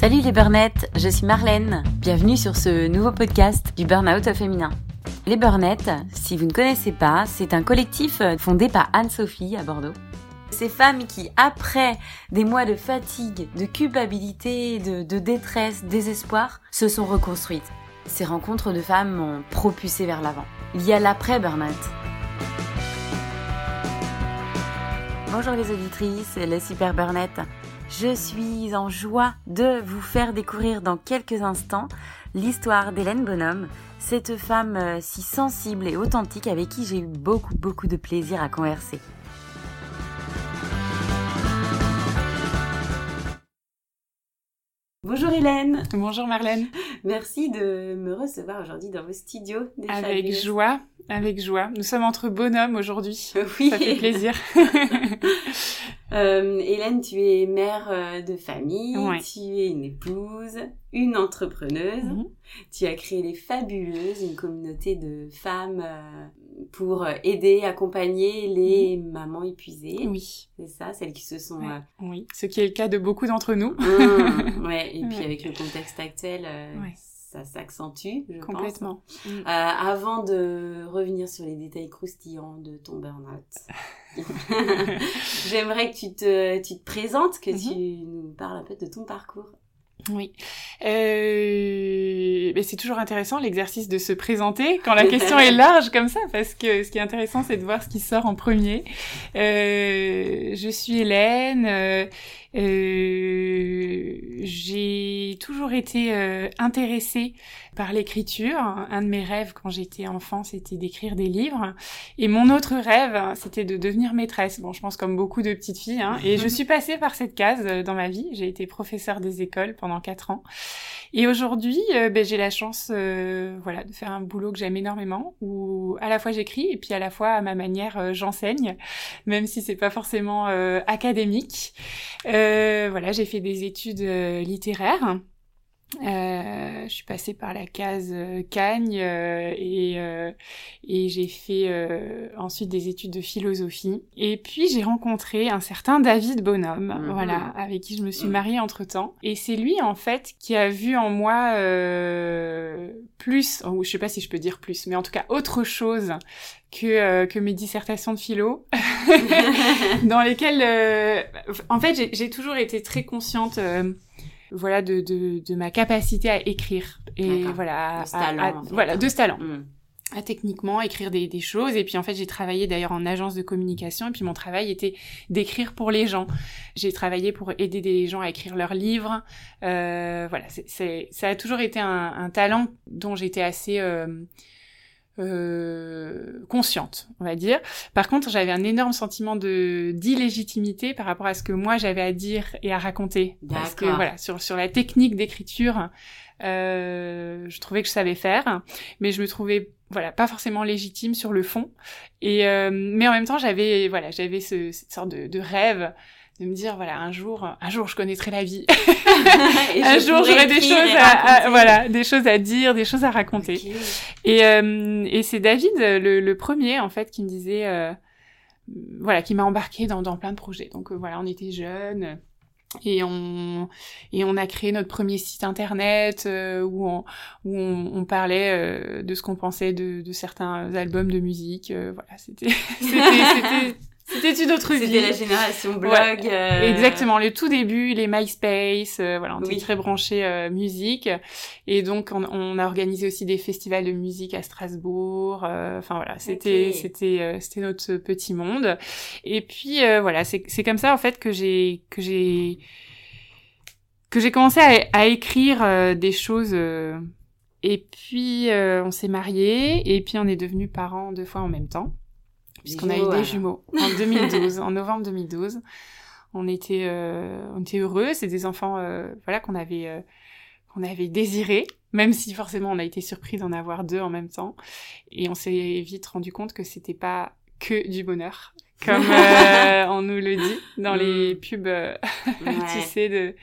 Salut les burnettes, je suis Marlène. Bienvenue sur ce nouveau podcast du Burnout féminin. Les burnettes, si vous ne connaissez pas, c'est un collectif fondé par Anne-Sophie à Bordeaux. Ces femmes qui, après des mois de fatigue, de culpabilité, de, détresse, désespoir, se sont reconstruites. Ces rencontres de femmes m'ont propulsé vers l'avant. Il y a l'après-burnout. Bonjour les auditrices, les super burnettes. Je suis en joie de vous faire découvrir dans quelques instants l'histoire d'Hélène Bonhomme, cette femme euh, si sensible et authentique avec qui j'ai eu beaucoup beaucoup de plaisir à converser. Bonjour Hélène. Bonjour Marlène. Merci de me recevoir aujourd'hui dans vos studios. Avec joie, avec joie. Nous sommes entre bonhommes aujourd'hui. Oui. Ça fait plaisir. Euh, Hélène, tu es mère euh, de famille, tu es une épouse, une entrepreneuse. Mhm. Tu as créé les Fabuleuses, une communauté de femmes euh, pour aider, accompagner les mamans épuisées. Oui. C'est ça, celles qui se sont... Oui, ce qui est le cas de beaucoup d'entre nous. Mmh, ouais, et puis avec le contexte actuel, ça s'accentue, je Complètement. pense. Complètement. avant de revenir sur les détails croustillants de ton burn-out, J'aimerais que tu te, tu te présentes, que mhm. tu nous parles un peu de ton parcours. Oui. Euh, c'est toujours intéressant l'exercice de se présenter quand la question est large comme ça, parce que ce qui est intéressant, c'est de voir ce qui sort en premier. Euh, je suis Hélène. Euh, j'ai toujours été intéressée par l'écriture. Un de mes rêves quand j'étais enfant, c'était d'écrire des livres. Et mon autre rêve, c'était de devenir maîtresse. Bon, je pense comme beaucoup de petites filles. Hein. Et je suis passée par cette case euh, dans ma vie. J'ai été professeure des écoles pendant quatre ans. Et aujourd'hui, ben, j'ai la chance, voilà, de faire un boulot que j'aime énormément, où à la fois j'écris et puis à la fois à ma manière j'enseigne, même si c'est pas forcément académique. Euh, voilà, j'ai fait des études euh, littéraires. Euh, je suis passée par la case euh, Cagne euh, et, et j'ai fait ensuite des études de philosophie. Et puis j'ai rencontré un certain David Bonhomme, mhm. voilà, avec qui je me suis mariée entre temps. Et c'est lui en fait qui a vu en moi plus, ou je sais pas si je peux dire plus, mais en tout cas autre chose que, que mes dissertations de philo, dans lesquelles, en fait, j'ai toujours été très consciente voilà de, de, de, ma capacité à écrire et voilà de ce talent, voilà de ce talent. Mm. à techniquement écrire des, des, choses et puis en fait j'ai travaillé d'ailleurs en agence de communication et puis mon travail était d'écrire pour les gens. J'ai travaillé pour aider des gens à écrire leurs livres. Euh, voilà c'est ça a toujours été un, un talent dont j'étais assez euh, euh, consciente, on va dire. Par contre, j'avais un énorme sentiment de d'illégitimité par rapport à ce que moi j'avais à dire et à raconter. Parce que voilà, sur sur la technique d'écriture, euh, je trouvais que je savais faire, mais je me trouvais voilà pas forcément légitime sur le fond. Et euh, mais en même temps, j'avais voilà, j'avais ce, cette sorte de, de rêve de me dire voilà un jour un jour je connaîtrai la vie. Un jour j'aurai des choses à, voilà des choses à dire des choses à raconter. Et euh, et c'est David le, le, premier en fait qui me disait euh, voilà qui m'a embarqué dans, dans plein de projets. Donc euh, voilà on était jeunes et on et on a créé notre premier site internet euh, où on où on, on parlait de ce qu'on pensait de, de certains albums de musique voilà c'était c'était c'était une autre vie. C'était la génération blog. Euh, Exactement, le tout début, les MySpace, euh, voilà, on était très branchés euh, musique. Et donc, on, on, a organisé aussi des festivals de musique à Strasbourg. Enfin voilà, c'était c'était c'était notre petit monde. Et puis voilà, c'est c'est comme ça en fait que j'ai que j'ai que j'ai commencé à, à écrire des choses. et puis on s'est mariés et puis on est devenus parents deux fois en même temps puisqu'on a eu des jumeaux en 2012, en novembre 2012. On était, euh, on était heureux. C'est des enfants, euh, voilà, qu'on avait, euh, qu'on avait désirés, même si forcément on a été surpris d'en avoir deux en même temps. Et on s'est vite rendu compte que c'était pas que du bonheur, comme on nous le dit dans les mm. pubs, tu sais, de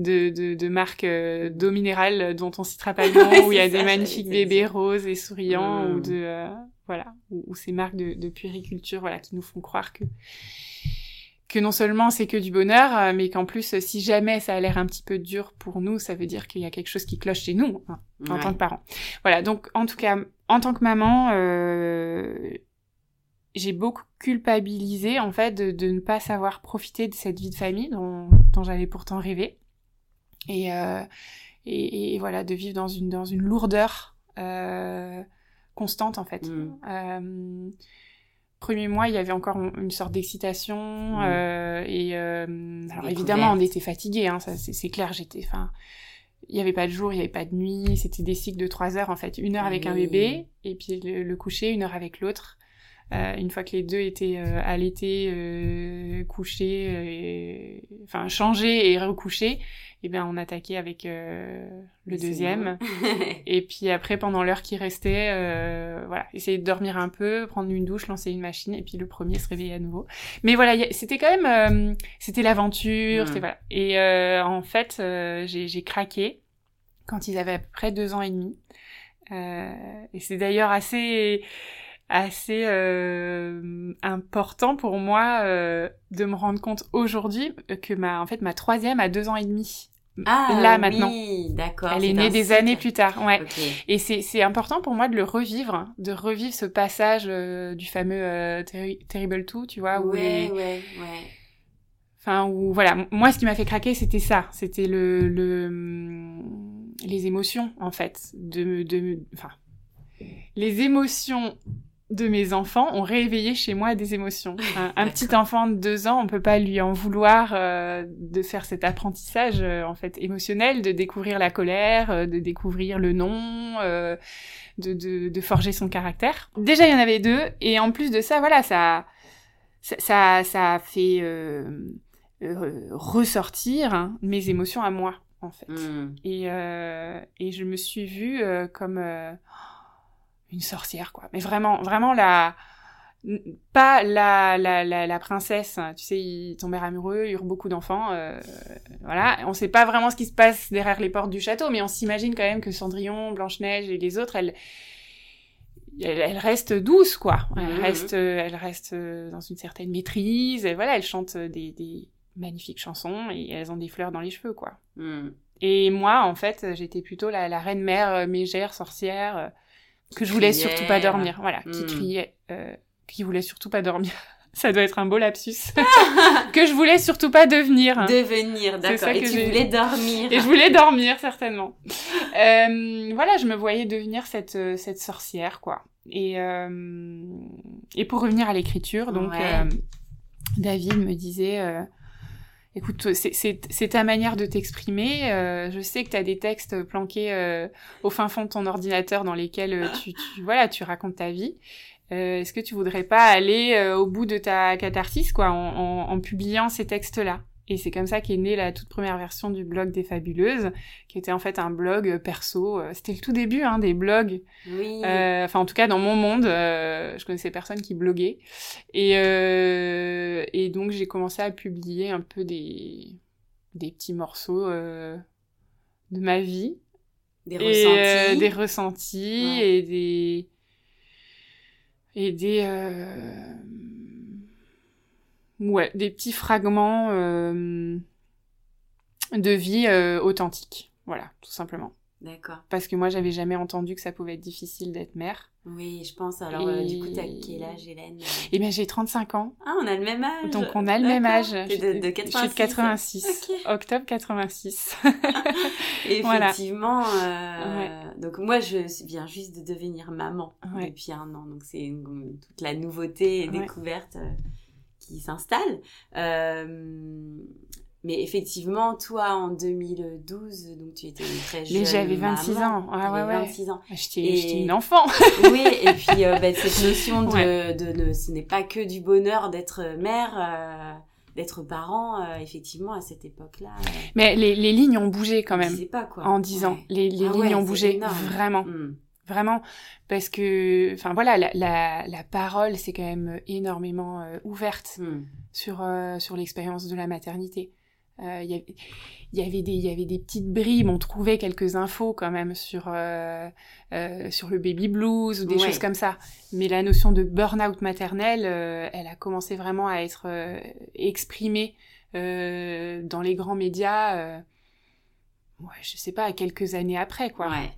de, de, de marques d'eau minérale dont on citera pas le nom, où il y a des magnifiques bébés roses et souriants, ou mm. de voilà, ou, ces marques de, de, puériculture, voilà, qui nous font croire que que non seulement c'est que du bonheur, euh, mais qu'en plus, si jamais ça a l'air un petit peu dur pour nous, ça veut dire qu'il y a quelque chose qui cloche chez nous hein, en tant que parents. Voilà, donc en tout cas, en tant que maman, euh, j'ai beaucoup culpabilisé en fait de, ne pas savoir profiter de cette vie de famille dont, dont j'avais pourtant rêvé. Et, euh, et, et, voilà, de vivre dans une, dans une lourdeur euh, constante en fait. Mm. Euh, premier mois, il y avait encore une sorte d'excitation mm. et alors évidemment on était fatigué, hein, ça c'est clair. J'étais, enfin, il y avait pas de jour, il y avait pas de nuit. C'était des cycles de trois heures en fait, une heure avec un bébé et puis le, coucher, une heure avec l'autre. Euh, une fois que les deux étaient euh, allaités, euh, couchés, enfin changés et recouchés, eh bien on attaquait avec euh, le deuxième. et puis après, pendant l'heure qui restait, euh, voilà, essayer de dormir un peu, prendre une douche, lancer une machine, et puis le premier se réveiller à nouveau. Mais voilà, c'était quand même, euh, c'était l'aventure, c'était voilà. Et euh, en fait, j'ai craqué quand ils avaient à peu près deux ans et demi. et c'est d'ailleurs assez assez euh, important pour moi euh, de me rendre compte aujourd'hui que ma en fait ma troisième a deux ans et demi ah, là maintenant. d'accord. Elle est, née des années plus tard, ouais. Et c'est c'est important pour moi de le revivre, de revivre ce passage euh, du fameux Terrible 2, tu vois, où ouais, ouais, ouais. Enfin, où voilà, moi ce qui m'a fait craquer, c'était ça, c'était le le les émotions en fait, de de enfin les émotions de mes enfants ont réveillé chez moi des émotions. Un, petit enfant de deux ans, on peut pas lui en vouloir euh, de faire cet apprentissage euh, en fait émotionnel, de découvrir la colère, euh, de découvrir le non, de, de, de, forger son caractère. Déjà, il y en avait deux, et en plus de ça, voilà, ça, ça, ça, a fait ressortir hein, mes émotions à moi, en fait. Hmm. Et, et je me suis vue comme une sorcière quoi. Mais vraiment, vraiment la pas la, la, la, princesse, tu sais, ils tombèrent amoureux, ils eurent beaucoup d'enfants, euh, voilà. On sait pas vraiment ce qui se passe derrière les portes du château, mais on s'imagine quand même que Cendrillon, Blanche-Neige et les autres, elles, elles, restent douces, quoi. Elles mmh. restent, elles restent dans une certaine maîtrise, et voilà, elles chantent des, des magnifiques chansons et elles ont des fleurs dans les cheveux, quoi. Mmh. Et moi, en fait, j'étais plutôt la, la reine-mère, euh, mégère, sorcière, euh, que je voulais surtout pas dormir. Voilà, qui hmm. criait, euh, qui voulait surtout pas dormir. Ça doit être un beau lapsus. que je voulais surtout pas devenir. Devenir, d'accord. Et tu voulais dormir. Et je voulais dormir, certainement. euh, voilà, je me voyais devenir cette, euh, cette sorcière, quoi. Et, euh, et pour revenir à l'écriture, donc, euh, David me disait, euh, écoute, c'est ta manière de t'exprimer. Euh, je sais que tu as des textes planqués euh, au fin fond de ton ordinateur dans lesquels euh, tu, tu voilà, tu racontes ta vie. Est-ce que tu voudrais pas aller au bout de ta catharsis, quoi, en, en, en publiant ces textes-là? Et c'est comme ça qu'est née la toute première version du blog des Fabuleuses, qui était en fait un blog euh, perso. Euh, c'était le tout début hein, des blogs. Oui. Euh, enfin, en tout cas, dans mon monde, euh, je connaissais personne qui bloguait. Et, euh, et donc, j'ai commencé à publier un peu des, des petits morceaux euh, de ma vie. Des ressentis. des ressentis et des... Et des ouais, des petits fragments euh, de vie euh, authentique. Voilà, tout simplement. D'accord. Parce que moi, j'avais jamais entendu que ça pouvait être difficile d'être mère. Oui, je pense. Alors, euh, du coup, t'as quel âge, Hélène Eh bien, j'ai 35 ans. Ah, on a le même âge. Donc, on a le même âge. De, de 86. Je suis de 86. Octobre 86. Effectivement. Euh, donc, moi, je viens juste de devenir maman depuis un an. Donc, c'est toute la nouveauté et découverte qui s'installe. Euh, mais effectivement, toi, en 2012, donc tu étais une très jeune Mais j'avais 26 ans. Ah, ouais, ouais. 26 ans. Ah, j'étais une enfant. oui, et puis euh, bah, cette notion de, de, ce n'est pas que du bonheur d'être mère, euh, d'être parent, euh, effectivement, à cette époque-là. Mais les, les lignes ont bougé quand même. Je sais pas quoi. En 10 ans. Les, les ah lignes ont bougé. Vraiment. Hmm. Vraiment, parce que, enfin voilà, la, la, la parole c'est quand même énormément euh, ouverte hmm. sur euh, sur l'expérience de la maternité. il y avait il y avait des petites bribes on trouvait quelques infos quand même sur sur le baby blues ou des choses comme ça mais la notion de burn-out maternel elle a commencé vraiment à être exprimée dans les grands médias ouais, je sais pas, quelques années après, quoi. Ouais.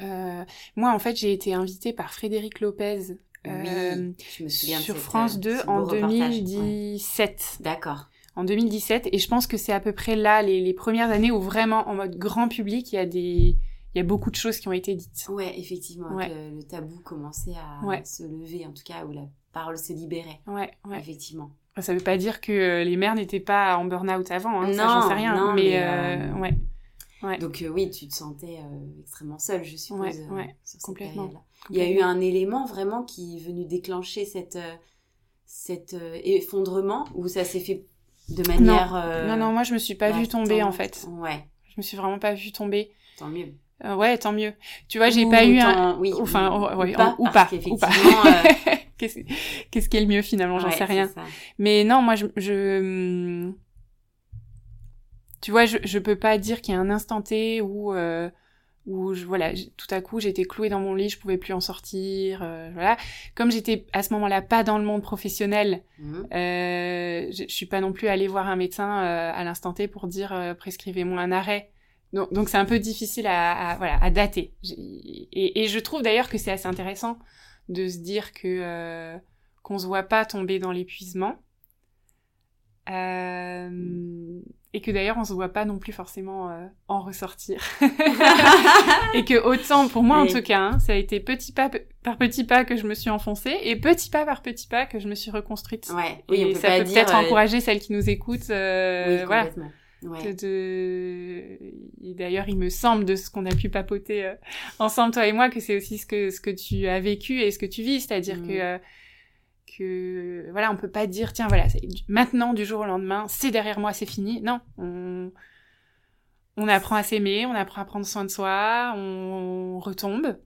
Euh, moi, en fait, j'ai été invitée par Frédéric Lopez euh, sur France 2 euh, en 2017. D'accord. En 2017, et je pense que c'est à peu près là les, les, premières années où vraiment en mode grand public, il y a des, il y a beaucoup de choses qui ont été dites. Ouais, effectivement, ouais. le tabou commençait à se lever, en tout cas, où la parole se libérait. Ouais, ouais. Effectivement. Ça veut pas dire que les mères n'étaient pas en burn-out avant, hein, non, ça j'en sais rien, non, mais, mais euh, ouais. Donc euh, oui, tu te sentais euh, extrêmement seule, je suppose, ouais, ouais, complètement. Il y a eu un élément vraiment qui est venu déclencher cette, cet effondrement ou ça s'est fait de manière... Non. non, moi je me suis pas vue tomber en fait. Ouais. Je me suis vraiment pas vue tomber. Tant mieux. ouais, tant mieux. Tu vois, j'ai pas eu un... Oui, enfin, ou, pas, ou pas. Ou pas. Euh... Qu'est-ce qui est le mieux finalement? J'en sais rien. Mais non, moi je, je tu vois, je, je peux pas dire qu'il y a un instant T où, euh, où je, voilà, tout à coup j'étais clouée dans mon lit, je pouvais plus en sortir, euh, voilà. Comme j'étais à ce moment-là pas dans le monde professionnel, mmh. euh, je, je, suis pas non plus allée voir un médecin euh, à l'instant T pour dire euh, prescrivez-moi un arrêt. Donc, donc c'est un peu difficile à, à voilà à dater. Et, et je trouve d'ailleurs que c'est assez intéressant de se dire que euh, qu'on se voit pas tomber dans l'épuisement. Euh, et que d'ailleurs on se voit pas non plus forcément euh, en ressortir. Et que autant pour moi en tout cas hein, ça a été petit pas par petit pas que je me suis enfoncée et petit pas par petit pas que je me suis reconstruite. Ouais oui, et ça peut peut-être euh, encourager celles qui nous écoutent euh, oui, voilà. ouais. de... d'ailleurs il me semble de ce qu'on a pu papoter ensemble toi et moi que c'est aussi ce que ce que tu as vécu et ce que tu vis. C'est-à-dire mmh. que que voilà, on peut pas dire tiens voilà, maintenant du jour au lendemain, c'est derrière moi, c'est fini. Non, on on apprend à s'aimer, on apprend à prendre soin de soi, on, retombe,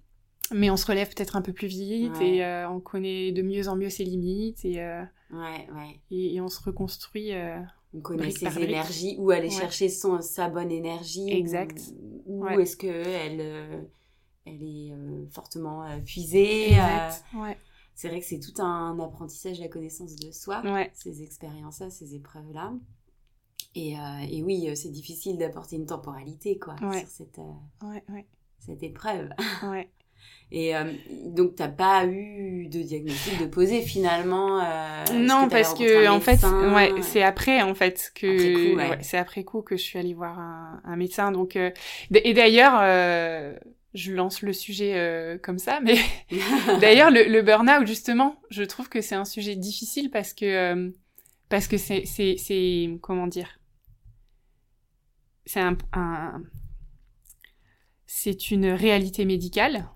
mais on se relève peut-être un peu plus vite et euh, on connaît de mieux en mieux ses limites et euh, ouais, ouais. Et, on se reconstruit. Euh, on connaît ses énergies, où aller chercher son, sa bonne énergie. Exact. Où, est-ce que elle, elle est fortement puisée. Exact. C'est vrai que c'est tout un apprentissage de la connaissance de soi, ouais. ces expériences-là, ces épreuves-là. Et, euh, et, oui, euh, c'est difficile d'apporter une temporalité, quoi, ouais. sur cette, euh, ouais, cette épreuve. Et euh, donc, t'as pas eu de diagnostic de poser finalement Non, que parce que en fait, c'est après en fait que c'est après coup que je suis allée voir un, un médecin. Donc, et d'ailleurs, je lance le sujet euh, comme ça, mais d'ailleurs le, le burn-out justement, je trouve que c'est un sujet difficile parce que euh, parce que c'est c'est c'est comment dire, c'est un, un c'est une réalité médicale.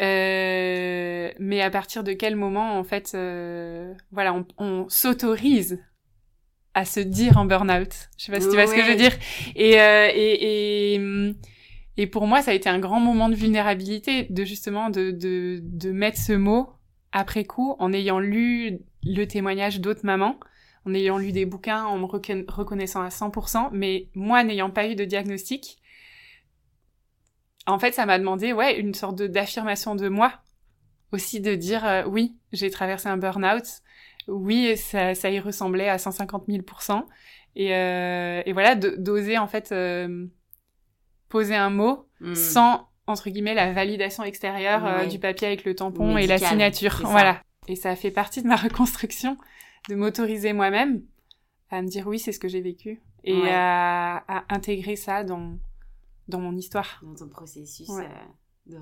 Euh, mais à partir de quel moment en fait, euh, voilà, on, on s'autorise à se dire en burn-out? Je sais pas si tu vois ce que je veux dire. Et, euh, et, et hum, et pour moi, ça a été un grand moment de vulnérabilité, de justement de, de, de mettre ce mot après coup, en ayant lu le témoignage d'autres mamans, en ayant lu des bouquins, en me reconnaissant à 100%, mais moi n'ayant pas eu de diagnostic, en fait, ça m'a demandé, ouais, une sorte d'affirmation de, moi, aussi de dire, euh, oui, j'ai traversé un burn-out, oui, ça, ça y ressemblait à 150 000%, et, euh, et voilà, d'oser en fait... Euh, poser un mot hmm. sans entre guillemets la validation extérieure euh, du papier avec le tampon et la signature. Voilà. Et ça fait partie de ma reconstruction de m'autoriser moi-même à me dire oui, c'est ce que j'ai vécu et à, intégrer ça dans dans mon histoire. Dans ton processus. Euh,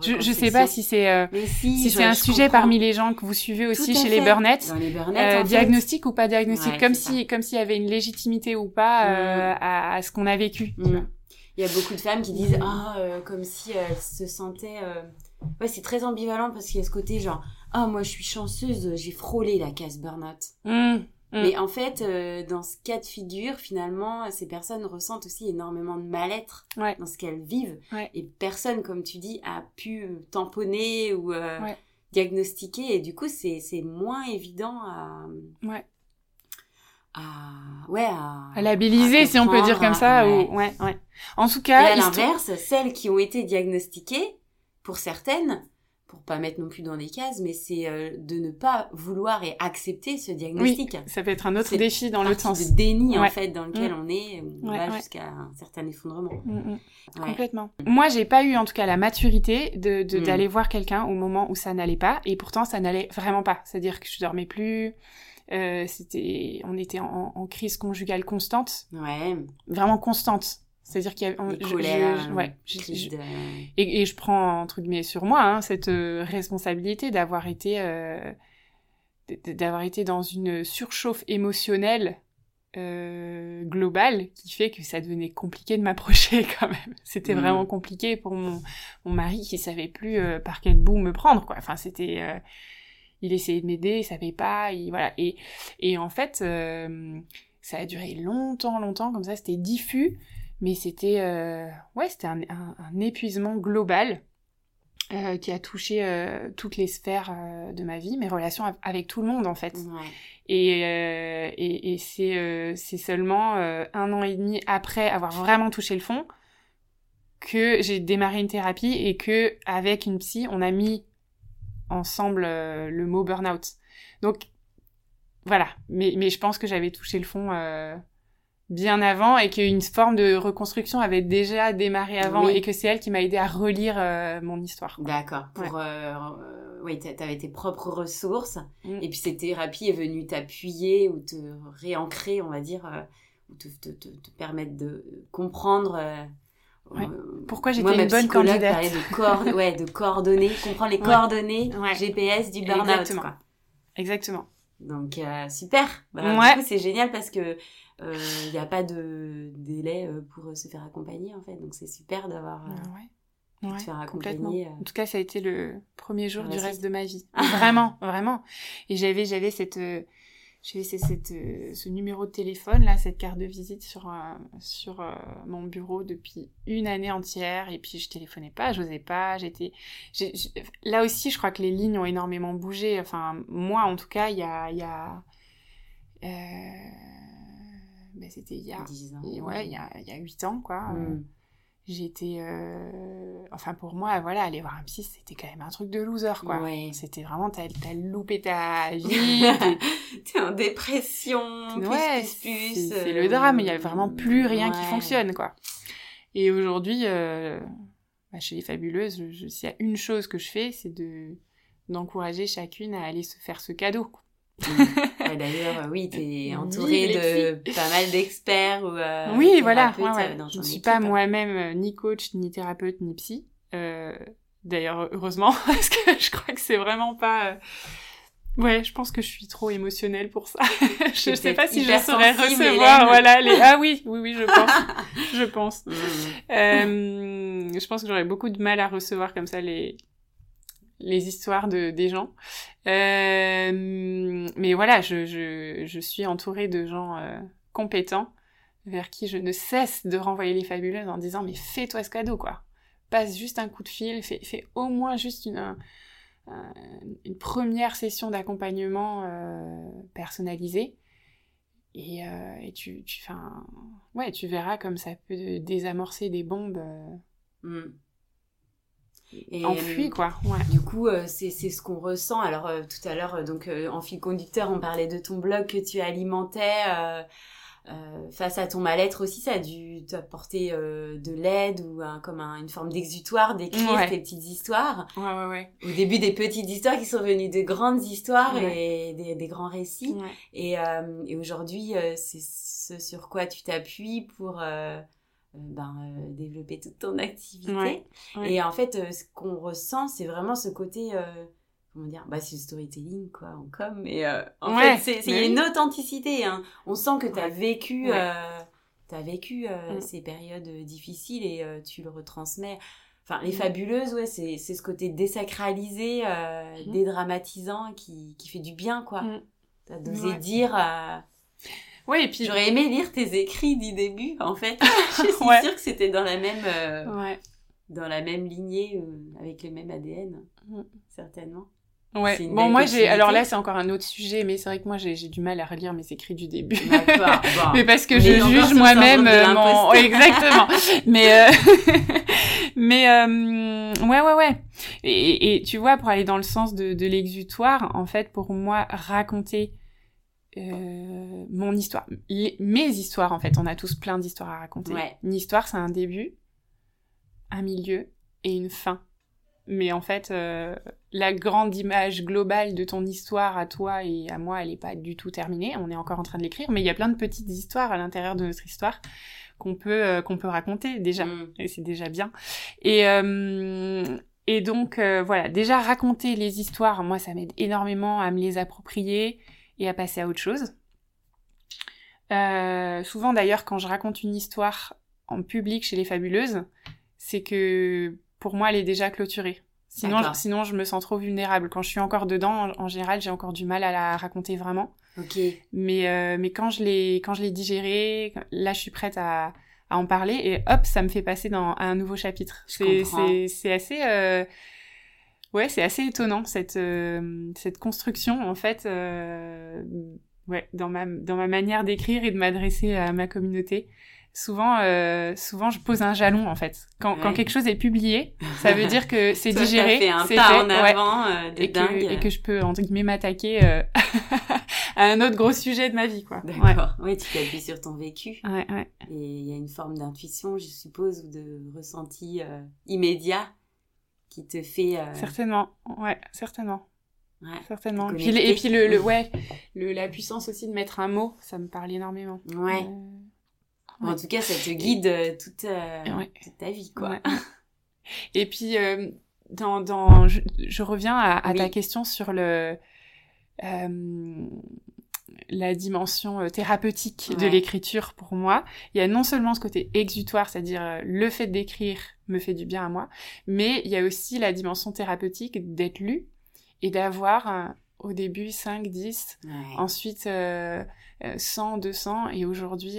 je, je sais pas si c'est euh, si, c'est un sujet parmi les gens que vous suivez aussi chez les burnettes, euh, diagnostic ou pas diagnostic, comme si comme s'il y avait une légitimité ou pas mm. à, à, ce qu'on a vécu. Mm. Il y a beaucoup de femmes qui disent ah euh, comme si elles se sentaient euh, ouais c'est très ambivalent parce qu'il y a ce côté genre ah moi je suis chanceuse j'ai frôlé la case burn-out. Mmh, mmh. mais en fait euh, dans ce cas de figure finalement ces personnes ressentent aussi énormément de mal-être dans ce qu'elles vivent. Et personne comme tu dis a pu tamponner ou diagnostiquer. Et du coup c'est c'est moins évident à à ouais à, à labelliser si on peut dire comme ça ouais. ou ouais ouais en tout cas et à l'inverse celles qui ont été diagnostiquées pour certaines pour pas mettre non plus dans des cases, mais c'est euh, de ne pas vouloir et accepter ce diagnostic. Oui, ça peut être un autre défi dans l'autre sens. de déni en fait dans lequel mm. on est, on va jusqu'à un certain effondrement. Mm, mm. Complètement. Moi, j'ai pas eu en tout cas la maturité de d'aller voir quelqu'un au moment où ça n'allait pas, et pourtant ça n'allait vraiment pas. C'est-à-dire que je dormais plus. Euh, c'était, on était en, en, crise conjugale constante. Ouais. Vraiment constante. C'est-à-dire qu'il y a je, ouais, et, et, je prends entre guillemets sur moi hein, cette euh, responsabilité d'avoir été euh, d'avoir été dans une surchauffe émotionnelle euh, globale qui fait que ça devenait compliqué de m'approcher quand même. C'était mmh. vraiment compliqué pour mon, mon mari qui savait plus euh, par quel bout me prendre quoi. Enfin c'était euh, il essayait de m'aider, il savait pas, il, voilà et et en fait ça a duré longtemps longtemps comme ça, c'était diffus mais c'était euh, ouais, c'était un, un, épuisement global euh, qui a touché euh, toutes les sphères euh, de ma vie, mes relations avec tout le monde en fait. Ouais. Et, euh, et, et c'est c'est seulement un an et demi après avoir vraiment touché le fond que j'ai démarré une thérapie et que avec une psy, on a mis ensemble le mot burn-out. Donc voilà, mais, mais je pense que j'avais touché le fond bien avant et qu'une forme de reconstruction avait déjà démarré avant et que c'est elle qui m'a aidé à relire euh, mon histoire. D'accord. Pour euh, euh, oui, t'avais tes propres ressources mm. et puis cette thérapie est venue t'appuyer ou te réancrer, on va dire, ou te, te, te, permettre de comprendre. Pourquoi j'étais une bonne candidate de, ouais, de coordonner, comprendre les coordonnées GPS du burn-out. Exactement. Exactement. Donc super. Bah, du coup, c'est génial parce que il euh, n'y a pas de délai euh, pour se faire accompagner en fait. Donc c'est super d'avoir euh, ouais. faire accompagner. En tout cas, ça a été le premier jour du reste de ma vie. vraiment, vraiment. Et j'avais j'avais cette j'avais cette, ce numéro de téléphone là, cette carte de visite sur sur mon bureau depuis une année entière et puis je téléphonais pas, j'osais pas, j'étais là aussi je crois que les lignes ont énormément bougé. Enfin moi en tout cas il y a y a ben, c'était il y a, ouais, il y a, il y a 8 ans, quoi. Euh, mm. J'étais, euh... enfin pour moi, voilà, aller voir un psy, c'était quand même un truc de loser, quoi. C'était vraiment, t'as, as loupé ta vie, t'es, en dépression, ouais, c'est, le drame, il y a vraiment plus rien qui fonctionne, quoi. Et aujourd'hui, euh, bah, chez les fabuleuses, je, s'il y a une chose que je fais, c'est de d'encourager chacune à aller se faire ce cadeau. Quoi. D'ailleurs, oui, tu es entourée de pas mal d'experts ou euh, Oui, voilà. Ouais, je ne suis pas moi-même euh, ni coach, ni thérapeute, ni psy. Euh, D'ailleurs, heureusement, parce que je crois que c'est vraiment pas... Euh, ouais, je pense que je suis trop émotionnelle pour ça. je sais pas si je saurais recevoir, voilà, les... Ah oui, oui, oui, je pense. je pense. Mmh. Euh, je pense que j'aurais beaucoup de mal à recevoir comme ça les, les histoires de des gens. Euh, mais voilà, je, je, suis entourée de gens euh, compétents vers qui je ne cesse de renvoyer les fabuleuses en disant mais fais-toi ce cadeau quoi. Passe juste un coup de fil, fais, fais au moins juste une, une première session d'accompagnement euh, personnalisée. Et, tu, ouais, tu verras comme ça peut désamorcer des bombes. Mm. Et, Enfui, euh, quoi. Ouais. Du coup, euh, c'est ce qu'on ressent. Alors, euh, tout à l'heure, donc en fil conducteur, on parlait de ton blog que tu alimentais. face à ton mal-être aussi, ça a dû t'apporter de l'aide ou comme une forme d'exutoire d'écrire tes petites histoires. Ouais, ouais, ouais. Au début, des petites histoires qui sont devenues de grandes histoires et des, des, grands récits. Et, et aujourd'hui, c'est ce sur quoi tu t'appuies pour euh, ben, euh, développer toute ton activité. Et en fait, euh, ce qu'on ressent, c'est vraiment ce côté comment dire bah c'est le storytelling quoi en com mais en fait c'est il y a une authenticité hein. on sent que tu as vécu as vécu mm. ces périodes difficiles et tu le retransmets enfin les mm. fabuleuses ouais c'est ce côté désacralisé mm. dédramatisant qui qui fait du bien quoi tu as dosé dire oui, et puis j'aurais aimé lire tes écrits du début, en fait. je suis sûre que c'était dans la même, euh, dans la même lignée, euh, avec le même ADN, mm. certainement. Ouais. Bon, moi, j'ai. Alors là, c'est encore un autre sujet, mais c'est vrai que moi, j'ai du mal à relire mes écrits du début. D'accord. mais parce que je juge moi-même euh, mon. Exactement. mais euh... mais euh... ouais, ouais, ouais. Et, et, tu vois, pour aller dans le sens de, de l'exutoire, en fait, pour moi, raconter euh, mon histoire, mes histoires, en fait, on a tous plein d'histoires à raconter. Ouais. Une histoire, c'est un début, un milieu et une fin. Mais en fait, euh, la grande image globale de ton histoire à toi et à moi, elle n'est pas du tout terminée. On est encore en train de l'écrire, mais il y a plein de petites histoires à l'intérieur de notre histoire qu'on peut euh, qu'on peut raconter déjà, mm. et c'est déjà bien. Et euh, et donc voilà, déjà raconter les histoires, moi ça m'aide énormément à me les approprier et à passer à autre chose. souvent d'ailleurs, quand je raconte une histoire en public chez les fabuleuses, c'est que pour moi, elle est déjà clôturée. Sinon, sinon, je me sens trop vulnérable. Quand je suis encore dedans, en, général, j'ai encore du mal à la raconter vraiment. Ok. Mais, euh, mais quand je l'ai, je digérée, là, je suis prête à, à en parler et hop, ça me fait passer dans un nouveau chapitre. C'est assez, euh... ouais, c'est assez étonnant cette, euh, cette construction en fait. Euh, ouais, dans ma, dans ma manière d'écrire et de m'adresser à ma communauté souvent, euh, souvent, je pose un jalon en fait. Quand, quand quelque chose est publié, ça veut dire que c'est digéré, c'est fait, en avant, euh, et, que, et, que, je peux entre guillemets m'attaquer euh, à un autre gros sujet de ma vie, quoi. D'accord. Oui, tu t'appuies sur ton vécu. Ouais, ouais. Et il y a une forme d'intuition, je suppose, ou de ressenti euh, immédiat qui te fait. Euh, certainement. Ouais, certainement. Ouais, certainement. Puis, et puis le, le ouais, le, la puissance aussi de mettre un mot, ça me parle énormément. Ouais. En tout cas, ça te guide euh, toute, euh, toute ta vie, quoi. Et puis, euh, dans, dans, je, reviens à, ta question sur le, la dimension thérapeutique de l'écriture pour moi. Il y a non seulement ce côté exutoire, c'est-à-dire le fait d'écrire me fait du bien à moi, mais il y a aussi la dimension thérapeutique d'être lu et d'avoir au début 5, 10, ensuite 100, 200 et aujourd'hui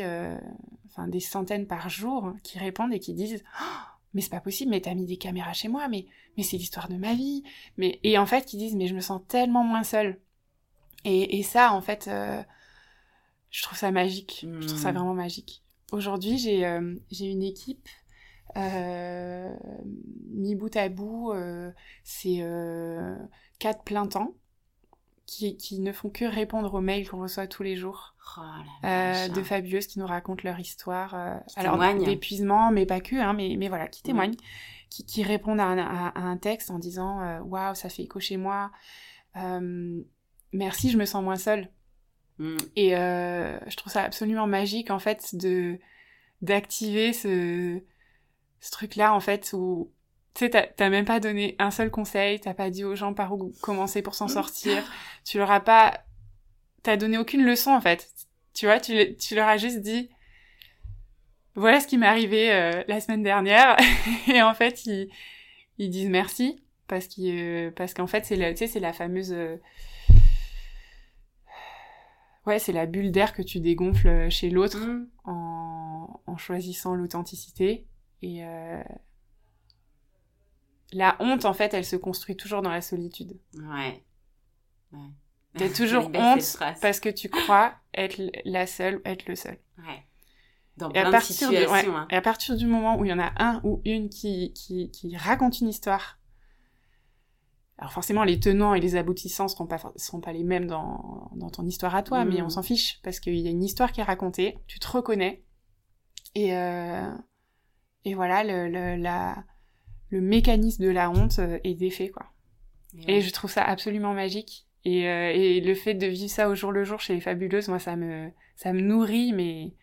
enfin des centaines par jour qui répondent et qui disent oh, mais c'est pas possible, mais t'as mis des caméras chez moi, mais mais c'est l'histoire de ma vie, mais et en fait qui disent mais je me sens tellement moins seule. Et, et ça en fait, euh, je trouve ça magique, je trouve ça hmm. vraiment magique. Aujourd'hui j'ai euh, une équipe euh, mis bout à bout, euh, c'est quatre plein temps qui, qui ne font que répondre aux mails qu'on reçoit tous les jours oh, de fabuleuses qui nous racontent leur histoire. Alors d'épuisement, mais pas que, hein, mais, mais voilà, qui témoignent, qui, qui répondent à un, à, un, texte en disant waouh, ça fait écho chez moi. Euh, merci, je me sens moins seule. Mm. Et euh, je trouve ça absolument magique en fait de d'activer ce ce truc là en fait où tu sais, t'as même pas donné un seul conseil, t'as pas dit aux gens par où commencer pour s'en sortir, tu leur as pas, t'as donné aucune leçon en fait. Tu vois, tu, tu leur as juste dit, voilà ce qui m'est arrivé euh, la semaine dernière, et en fait ils, ils disent merci parce qu'ils, euh, parce qu'en fait c'est la, tu sais, c'est la fameuse, euh, ouais, c'est la bulle d'air que tu dégonfles chez l'autre mmh. en, en choisissant l'authenticité et la honte, en fait, elle se construit toujours dans la solitude. Ouais. ouais. T'as toujours honte parce que tu crois être la seule, être le seul. Ouais. Dans et plein de situations. Hein. Et à partir du moment où il y en a un ou une qui, qui, qui raconte une histoire, alors forcément les tenants et les aboutissants seront pas seront pas les mêmes dans, dans ton histoire à toi, mais mm. on s'en fiche parce qu'il y a une histoire qui est racontée, tu te reconnais et euh, et voilà le, le la le mécanisme de la honte euh, est défait, quoi. Et, je trouve ça absolument magique. Et, euh, et, le fait de vivre ça au jour le jour chez les fabuleuses, moi, ça me, ça me nourrit, mais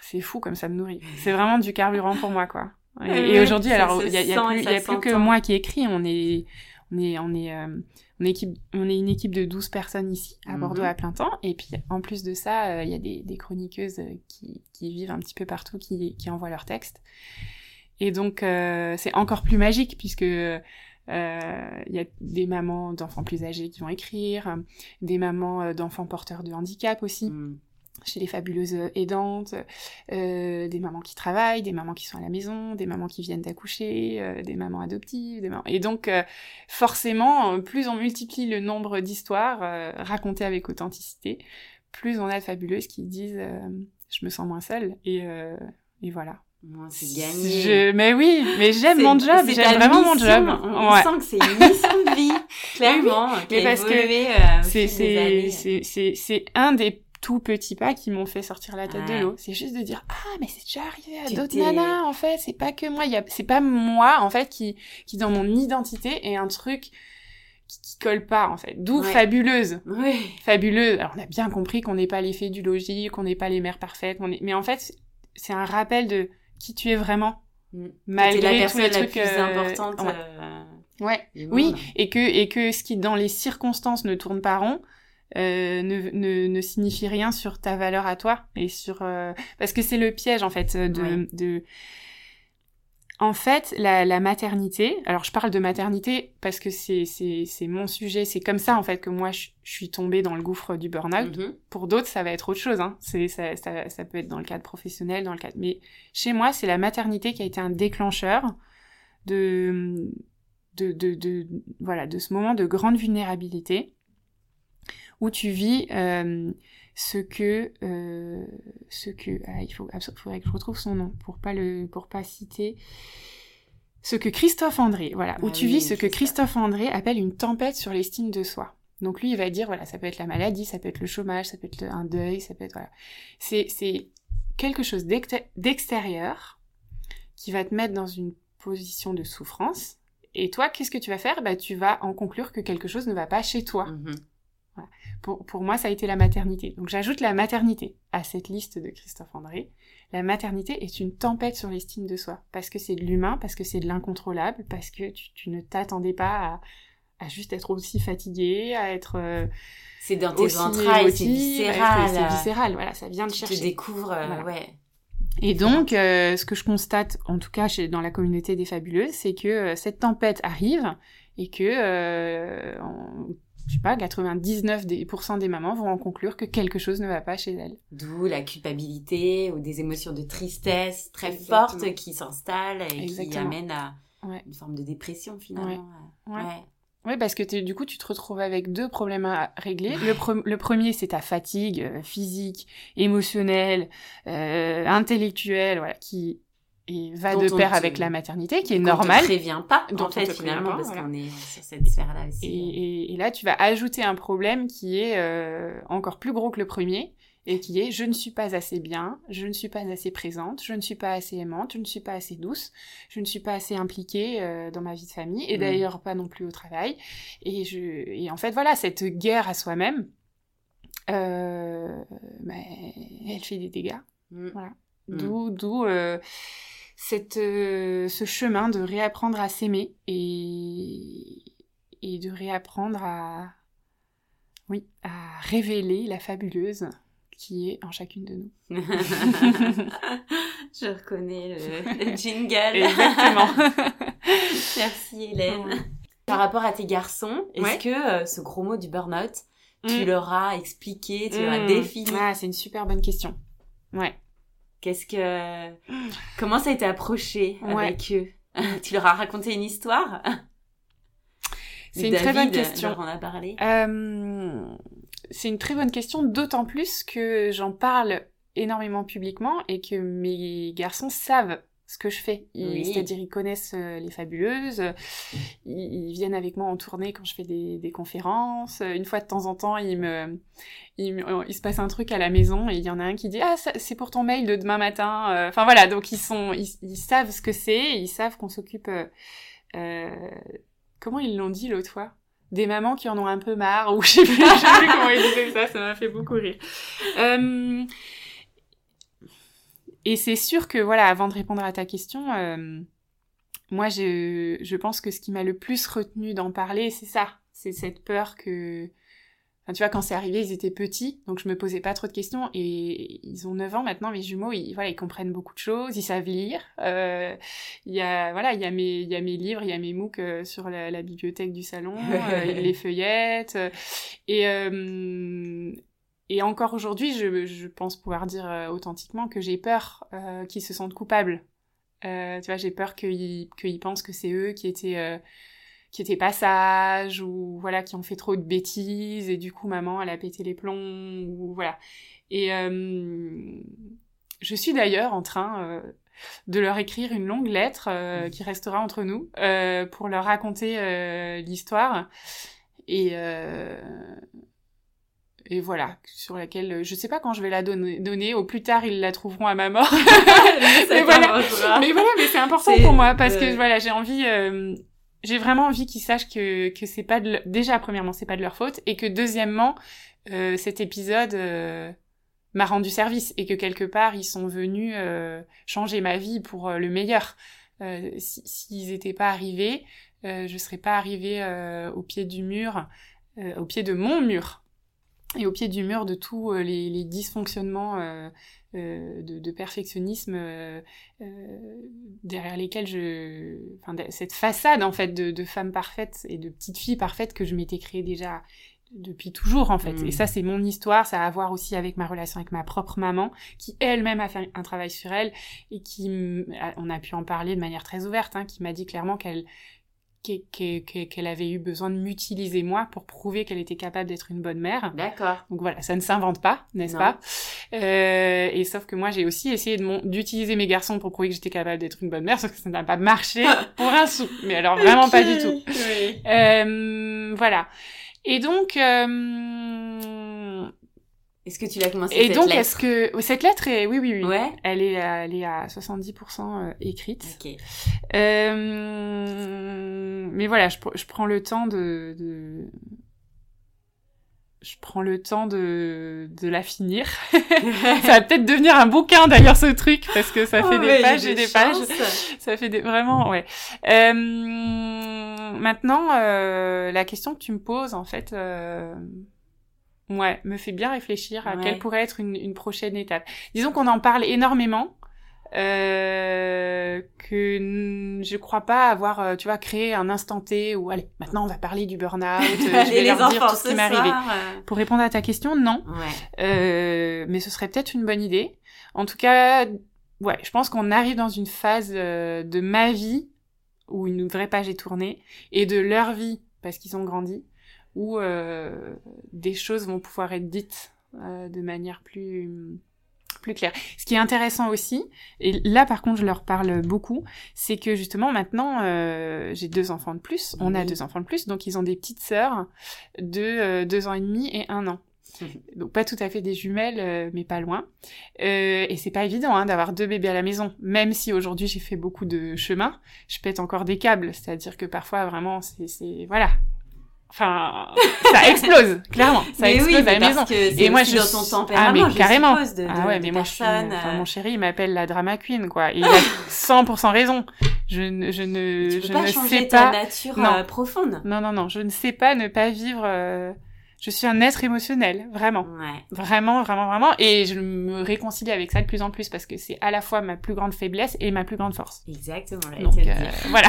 c'est fou comme ça me nourrit. C'est vraiment du carburant pour moi, quoi. Et, aujourd'hui, alors, il y a, y a, plus, y a plus que moi qui écris. On est, on est, on est, euh, on est, équipe, on est une équipe de 12 personnes ici, à Bordeaux mhm. à plein temps. Et puis, en plus de ça, il y a des, des chroniqueuses qui, qui vivent un petit peu partout, qui, qui envoient leurs textes. Et donc, euh, c'est encore plus magique puisque il euh, y a des mamans d'enfants plus âgés qui vont écrire, des mamans euh, d'enfants porteurs de handicap aussi. Mm. Chez les fabuleuses aidantes, euh, des mamans qui travaillent, des mamans qui sont à la maison, des mamans qui viennent d'accoucher, euh, des mamans adoptives, des mamans... et donc euh, forcément, plus on multiplie le nombre d'histoires racontées avec authenticité, plus on a de fabuleuses qui disent je me sens moins seule et, et voilà. c'est gagné. Mais oui, mais j'aime mon job, j'aime vraiment mon job. On, sent que c'est une mission de vie, clairement. mais parce que c'est c'est un des tout petits pas qui m'ont fait sortir la tête de l'eau. C'est juste de dire ah mais c'est déjà arrivé à d'autres nanas en fait. C'est pas que moi. Y a... C'est pas moi en fait qui qui dans mon identité est un truc qui, qui colle pas en fait. D'où fabuleuse. Oui. Fabuleuse. Alors on a bien compris qu'on n'est pas l'effet du logis, qu'on n'est pas les mères parfaites. On est... Mais en fait c'est un rappel de qui tu es vraiment. Mm. Malgré la personne la plus euh, importante. Ouais. Euh, oui, et que et que ce qui dans les circonstances ne tourne pas rond, euh, ne, ne, ne, signifie rien sur ta valeur à toi et sur euh, parce que c'est le piège en fait de, de... en fait la, la, maternité alors je parle de maternité parce que c'est c'est c'est mon sujet c'est comme ça en fait que moi je, suis tombée dans le gouffre du burn-out. Mm-hmm. pour d'autres ça va être autre chose hein. C'est ça, ça, ça peut être dans le cadre professionnel dans le cadre mais chez moi c'est la maternité qui a été un déclencheur de de, de, de, voilà, de ce moment de grande vulnérabilité où tu vis euh, ce que euh, ce que ah, il faut faudrait que je retrouve son nom pour pas le pour pas citer. Ce que Christophe André voilà. Où ah tu vis ce que Christophe. André appelle une tempête sur l'estime de soi. Donc lui il va dire voilà ça peut être la maladie ça peut être le chômage ça peut être un deuil ça peut être voilà. C'est c'est quelque chose d'extérieur qui va te mettre dans une position de souffrance. Et toi qu'est-ce que tu vas faire? Bah tu vas en conclure que quelque chose ne va pas chez toi mm-hmm. Pour, pour, moi, ça a été la maternité. Donc j'ajoute la maternité à cette liste de Christophe André. La maternité est une tempête sur l'estime de soi, parce que c'est de l'humain, parce que c'est de l'incontrôlable, parce que tu, tu ne t'attendais pas à, à, juste être aussi fatigué, à être... Euh, c'est dans tes entrailles, c'est viscéral. C'est viscéral, voilà, ça vient de chercher. Tu découvres, euh, ouais. Et donc, euh, ce que je constate, en tout cas chez, dans la communauté des fabuleuses, c'est que cette tempête arrive et que je sais pas, 99% des mamans vont en conclure que quelque chose ne va pas chez elles. D'où la culpabilité ou des émotions de tristesse très fortes qui s'installent et qui amènent à une forme de dépression finalement. Ouais. ouais. parce que du coup, tu te retrouves avec deux problèmes à régler. Le, le premier, c'est ta fatigue euh, physique, émotionnelle, euh, intellectuelle, voilà, qui et va de pair avec la maternité, qui est normale. On ne prévient pas, en fait, finalement, parce qu'on est sur cette sphère-là aussi. Et, et, là, tu vas ajouter un problème qui est euh, encore plus gros que le premier, et qui est je ne suis pas assez bien, je ne suis pas assez présente, je ne suis pas assez aimante, je ne suis pas assez douce, je ne suis pas assez impliquée euh, dans ma vie de famille, et mm. d'ailleurs pas non plus au travail. Et, je, et en fait, voilà, cette guerre à soi-même, euh, bah, elle fait des dégâts. Mm. Voilà. Mm. D'où, d'où euh, cette, euh, ce chemin de réapprendre à s'aimer et, et de réapprendre à, oui, à révéler la fabuleuse qui est en chacune de nous. Je reconnais le, jingle. Exactement. Merci Hélène. Par rapport à tes garçons, est-ce que euh, ce gros mot du burn-out, tu mm. leur as expliqué, tu leur as mm. défini? Ah, c'est une super bonne question. Ouais. Qu'est-ce que comment ça a été approché avec eux? Tu leur as raconté une histoire? C'est une très bonne question. On a parlé. Euh, c'est une très bonne question, d'autant plus que j'en parle énormément publiquement et que mes garçons savent ce que je fais. C'est-à-dire, ils connaissent euh, les fabuleuses, ils, viennent avec moi en tournée quand je fais des, des conférences. Une fois de temps en temps, ils me, il, il, se passe un truc à la maison et il y en a un qui dit ah c'est pour ton mail de demain matin. Euh, enfin voilà, donc ils sont, ils, savent ce que c'est, ils savent qu'on s'occupe. Euh, comment ils l'ont dit l'autre fois? Des mamans qui en ont un peu marre ou je sais plus, je sais plus comment ils disaient ça. Ça m'a fait beaucoup rire. Euh, et c'est sûr que, voilà, avant de répondre à ta question, euh, moi, je, je pense que ce qui m'a le plus retenu d'en parler, c'est ça. C'est cette peur que... Enfin, tu vois, quand c'est arrivé, ils étaient petits, donc je me posais pas trop de questions. Et ils ont 9 ans maintenant, mes jumeaux, ils, voilà, ils comprennent beaucoup de choses, ils savent lire. Euh, il y a, voilà, il y a mes, il y a mes livres, il y a mes MOOC euh, sur la, la, bibliothèque du salon, euh, ils les feuillettent. Et, et encore aujourd'hui, je, je, pense pouvoir dire euh, authentiquement que j'ai peur euh, qu'ils se sentent coupables. Euh, tu vois, j'ai peur qu'ils qu'ils pensent que c'est eux qui étaient euh, qui étaient pas sages ou voilà qui ont fait trop de bêtises et du coup maman elle a pété les plombs ou voilà. Et je suis d'ailleurs en train de leur écrire une longue lettre qui restera entre nous pour leur raconter l'histoire et et voilà, sur laquelle euh, je sais pas quand je vais la donner, au plus tard ils la trouveront à ma mort. mais, voilà. mais, voilà. mais c'est important pour moi parce que voilà, j'ai envie, euh, j'ai vraiment envie qu'ils sachent que que c'est pas de déjà premièrement c'est pas de leur faute et que deuxièmement euh, cet épisode euh, m'a rendu service et que quelque part ils sont venus changer ma vie pour le meilleur. S'ils si, étaient pas arrivés, je serais pas arrivée au pied du mur, au pied de mon mur et au pied du mur de tous euh, les, les, dysfonctionnements euh, euh, de, de, perfectionnisme euh, derrière lesquels je, enfin cette façade en fait de, de femme parfaite et de petite fille parfaite que je m'étais créée déjà depuis toujours en fait. Et mm. ça c'est mon histoire, ça a à voir aussi avec ma relation avec ma propre maman qui elle-même a fait un travail sur elle et qui on a pu en parler de manière très ouverte, hein, qui m'a dit clairement qu'elle qu'elle avait eu besoin de m'utiliser moi pour prouver qu'elle était capable d'être une bonne mère. D'accord. Donc voilà, ça ne s'invente pas, n'est-ce pas? Euh, Et sauf que moi, j'ai aussi essayé d'utiliser mes garçons pour prouver que j'étais capable d'être une bonne mère, sauf que ça n'a pas marché pour un sou. Mais alors vraiment pas du tout. Oui. Euh, voilà. Et donc, euh, est-ce que tu l'as commencé Et donc, est-ce que cette lettre est oui oui oui. Ouais. Elle est elle est à 70% euh, écrite. Ok. Euh... Mais voilà, je, je, prends le temps de, de... je prends le temps de de la finir. ça va peut-être devenir un bouquin d'ailleurs ce truc parce que ça fait oh, des pages et des pages. Ça fait des vraiment ouais. Euh... Maintenant, euh, la question que tu me poses en fait. Ouais, me fait bien réfléchir à quelle pourrait être une, une prochaine étape. Disons qu'on en parle énormément, euh, que je crois pas avoir, euh, tu vois, créé un instant T où, allez, maintenant on va parler du burn-out, euh, je vais leur dire tout ce qui m'est arrivé. Euh. Pour répondre à ta question, non. Ouais. Euh, mais ce serait peut-être une bonne idée. En tout cas, ouais, je pense qu'on arrive dans une phase de ma vie où une vraie page est tournée et de leur vie parce qu'ils ont grandi où euh, des choses vont pouvoir être dites euh, de manière plus plus claire. Ce qui est intéressant aussi, et là par contre je leur parle beaucoup, c'est que justement maintenant euh, j'ai deux enfants de plus, on a deux enfants de plus, donc ils ont des petites sœurs de euh, deux ans et demi et un an. Donc pas tout à fait des jumelles, euh, mais pas loin. Euh, et c'est pas évident hein, d'avoir deux bébés à la maison. Même si aujourd'hui j'ai fait beaucoup de chemin, je pète encore des câbles. C'est-à-dire que parfois vraiment c'est voilà, Enfin, ça explose, clairement. Ça explose à la maison. et moi, je dans ton tempérament, ah, mais carrément. De, ah ouais, mais moi, je enfin, mon chéri, il m'appelle la drama queen, quoi. Et il a 100% raison. Je, ne, je ne, tu je pas ne changer sais ta pas. nature non. Euh, profonde. Non, non, non. Je ne sais pas ne pas vivre. Euh... Je suis un être émotionnel, vraiment. Ouais. Vraiment, vraiment, vraiment. Et je me réconcilie avec ça de plus en plus parce que c'est à la fois ma plus grande faiblesse et ma plus grande force. Exactement. Donc, euh, voilà.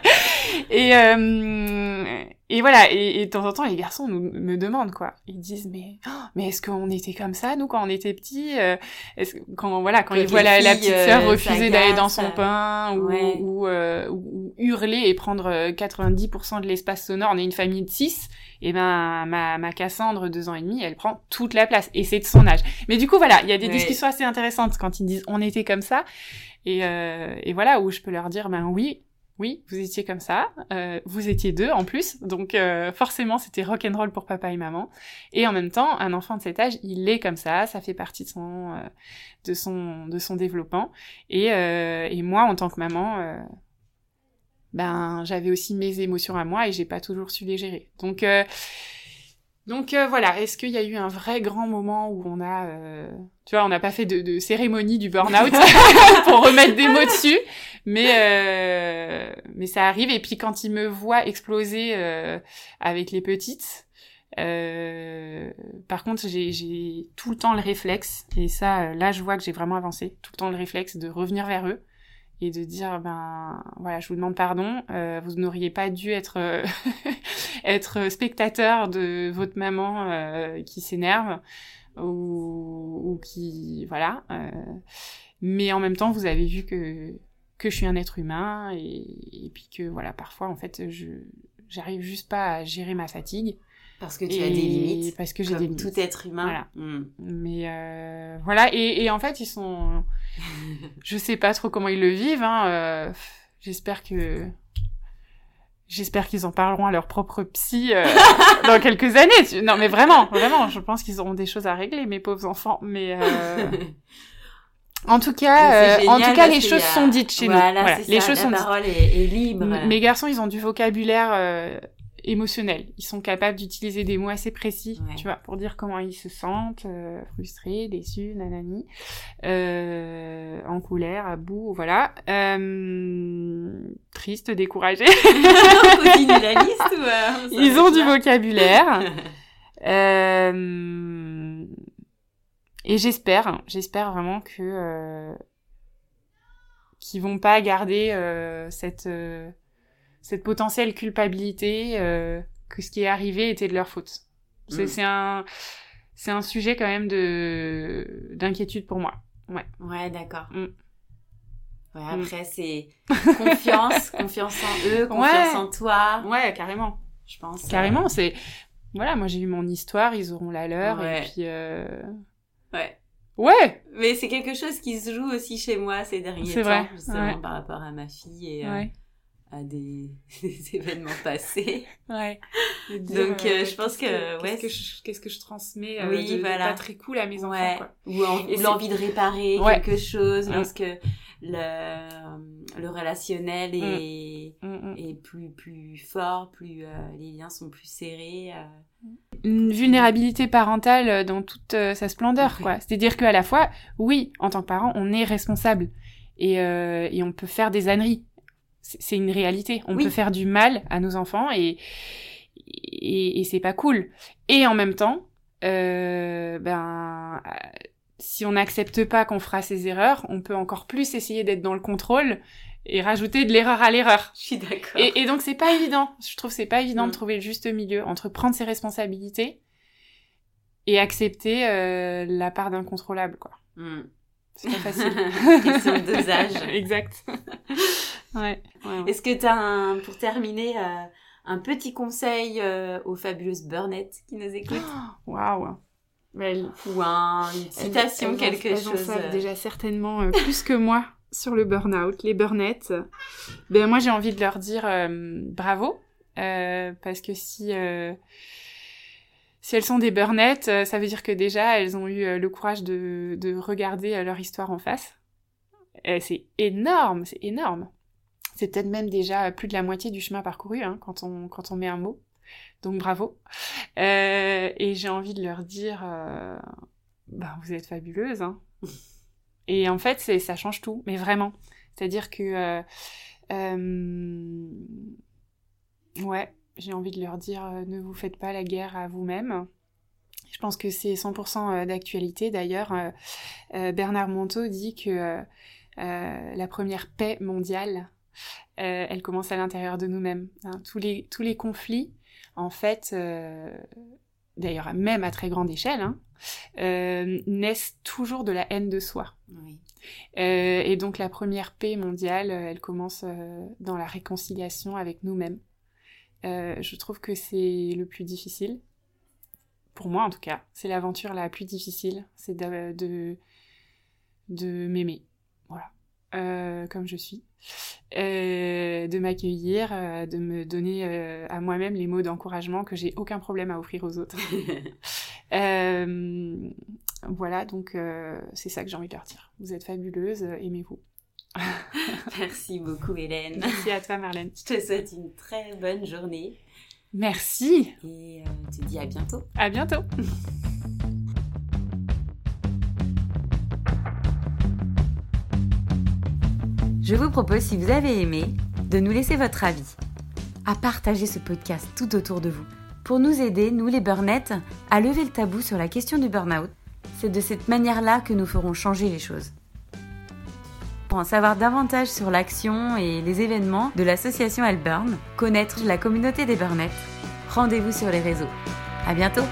et, euh, et voilà. Et, et, de temps en temps, les garçons nous, me demandent quoi. Ils disent mais oh, mais est-ce qu'on était comme ça nous quand on était petits euh, Est-ce quand voilà quand ils voient la, la, petite sœur euh, refuser d'aller dans son pain ou, ouais. ou, euh, ou, hurler et prendre 90% de l'espace sonore, on est une famille de 6 et ben ma, ma Cassandre deux ans et demi, elle prend toute la place et c'est de son âge. Mais du coup voilà, il y a des discussions assez intéressantes quand ils disent on était comme ça et, euh, et voilà où je peux leur dire ben oui oui, vous étiez comme ça, euh, vous étiez deux en plus, donc euh, forcément c'était rock and roll pour papa et maman. Et en même temps, un enfant de cet âge, il est comme ça, ça fait partie de son euh, de son de son développement. Et, euh, et moi, en tant que maman, euh, ben j'avais aussi mes émotions à moi et j'ai pas toujours su les gérer. Donc euh, donc voilà, est-ce qu'il y a eu un vrai grand moment où on a, tu vois, on n'a pas fait de, de cérémonie du burn-out pour remettre des mots dessus, mais euh, mais ça arrive. Et puis quand il me voit exploser euh, avec les petites, euh, par contre, j'ai tout le temps le réflexe, et ça, là, je vois que j'ai vraiment avancé, tout le temps le réflexe de revenir vers eux et de dire ben voilà je vous demande pardon euh, vous n'auriez pas dû être euh, être spectateur de votre maman euh, qui s'énerve ou, ou, qui voilà mais en même temps vous avez vu que que je suis un être humain et, et puis que voilà parfois en fait je j'arrive juste pas à gérer ma fatigue parce que tu as des limites. Parce que j'ai des tout être humain. Voilà. Hmm. Mais euh, voilà, et, et, en fait, ils sont. je sais pas trop comment ils le vivent. Hein. Euh, J'espère que. J'espère qu'ils en parleront à leur propre psy euh, dans quelques années. Non, mais vraiment, vraiment, je pense qu'ils auront des choses à régler, mes pauvres enfants. Mais euh, en tout cas, euh, en tout cas, les choses sont dites chez nous. Voilà, les choses La parole est, est, libre. Mes garçons, ils ont du vocabulaire euh, émotionnels. Ils sont capables d'utiliser des mots assez précis, tu vois, pour dire comment ils se sentent, euh, frustrés, déçus, nanani, euh, en colère, à bout, voilà. Euh, triste, découragé. la liste ou euh, Ils ont du vocabulaire. et j'espère, j'espère vraiment que euh, qu'ils vont pas garder euh, cette cette potentielle culpabilité euh, que ce qui est arrivé était de leur faute. C'est mm. un c'est un sujet quand même de d'inquiétude pour moi. Ouais. Ouais, d'accord. Mm. Ouais, mm. après c'est confiance, confiance en eux, confiance en toi. Ouais, carrément. Je pense. Carrément, c'est voilà, moi j'ai eu mon histoire, ils auront la leur et puis euh... Ouais. Ouais. Mais c'est quelque chose qui se joue aussi chez moi ces derniers temps, vrai. justement par rapport à ma fille et euh, à des, événements passés. Ouais. Donc euh, je pense que, ouais. Qu'est-ce que je transmets euh, oui, de, voilà. pas très cool à mes enfants quoi. Ou, l'envie de réparer quelque chose lorsque le, le relationnel mm. est, mm, mm. est plus plus fort, plus euh, les liens sont plus serrés. Une vulnérabilité parentale dans toute sa splendeur quoi. C'est-à-dire qu'à la fois, oui, en tant que parent, on est responsable et, et on peut faire des âneries c'est une réalité. On peut faire du mal à nos enfants et et, et c'est pas cool. Et en même temps, euh, ben si on n'accepte pas qu'on fera ces erreurs, on peut encore plus essayer d'être dans le contrôle et rajouter de l'erreur à l'erreur. Je suis d'accord. Et, et, donc c'est pas évident. Je trouve c'est pas évident de mm. trouver le juste milieu entre prendre ses responsabilités et accepter euh, la part d'incontrôlable, quoi. Mm. C'est pas facile. Question de dosage. exact. Ouais. Est-ce que tu as, un, pour terminer, euh, un petit conseil euh, aux fabuleuses burnettes qui nous écoutent Waouh Ou un, une citation, quelque chose Elles savent déjà certainement euh, plus que moi sur le burn-out, les burnettes. Ben, moi, j'ai envie de leur dire bravo, parce que si si elles sont des burnettes, euh, ça veut dire que déjà elles ont eu euh, le courage de, de regarder euh, leur histoire en face. C'est énorme, c'est énorme. C'est peut-être même déjà plus de la moitié du chemin parcouru hein, quand on met un mot. Donc bravo. Euh, et j'ai envie de leur dire, bah, vous êtes fabuleuses. Hein. et en fait, ça change tout, mais vraiment. C'est-à-dire que euh, ouais, j'ai envie de leur dire ne vous faites pas la guerre à vous-même. Je pense que c'est 100% euh, d'actualité. D'ailleurs, Bernard Monteau dit que la première paix mondiale, elle commence à l'intérieur de nous-mêmes. Hein. Tous, les, tous les conflits, en fait, d'ailleurs même à très grande échelle, hein, naissent toujours de la haine de soi. et donc la première paix mondiale, elle commence dans la réconciliation avec nous-mêmes. Euh, je trouve que c'est le plus difficile. Pour moi, en tout cas. C'est l'aventure la plus difficile. C'est de, de, de m'aimer. Voilà. Euh, comme je suis. Euh, de m'accueillir, euh, de me donner à moi-même les mots d'encouragement que j'ai aucun problème à offrir aux autres. voilà, donc c'est ça que j'ai envie de leur dire. Vous êtes fabuleuse, aimez-vous. Merci beaucoup Hélène. Merci à toi Marlène. Je te souhaite une très bonne journée. Merci. Et euh, te dis à bientôt. À bientôt. Je vous propose, si vous avez aimé, de nous laisser votre avis, à partager ce podcast tout autour de vous, pour nous aider, nous les burnettes, à lever le tabou sur la question du burn-out. C'est de cette manière-là que nous ferons changer les choses. Pour en savoir davantage sur l'action et les événements de l'association Alburn, connaître la communauté des Burnettes, rendez-vous sur les réseaux. À bientôt!